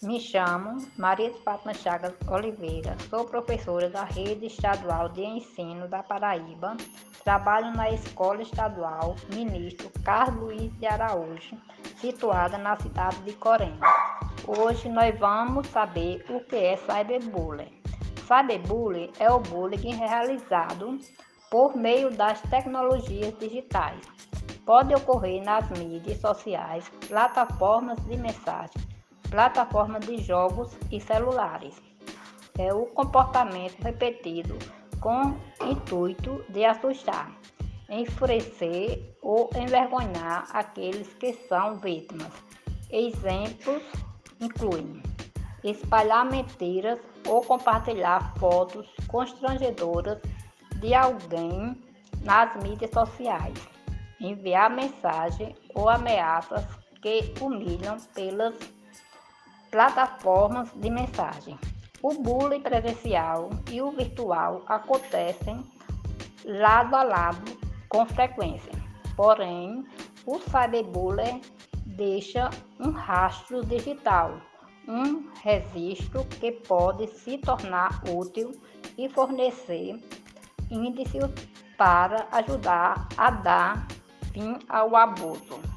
Me chamo Maria de Fátima Chagas Oliveira, sou professora da Rede Estadual de Ensino da Paraíba, trabalho na Escola Estadual Ministro Carlos Luiz de Araújo, situada na cidade de Corém. Hoje nós vamos saber o que é cyberbullying. Cyberbullying é o bullying realizado por meio das tecnologias digitais. Pode ocorrer nas mídias sociais, plataformas de mensagem, plataformas de jogos e celulares. É o comportamento repetido com intuito de assustar, enfurecer ou envergonhar aqueles que são vítimas. Exemplos incluem espalhar mentiras ou compartilhar fotos constrangedoras de alguém nas mídias sociais, enviar mensagem ou ameaças que humilham pelas plataformas de mensagem. O bullying presencial e o virtual acontecem lado a lado com frequência. Porém, o cyberbullying deixa um rastro digital, um registro que pode se tornar útil e fornecer índices para ajudar a dar fim ao abuso.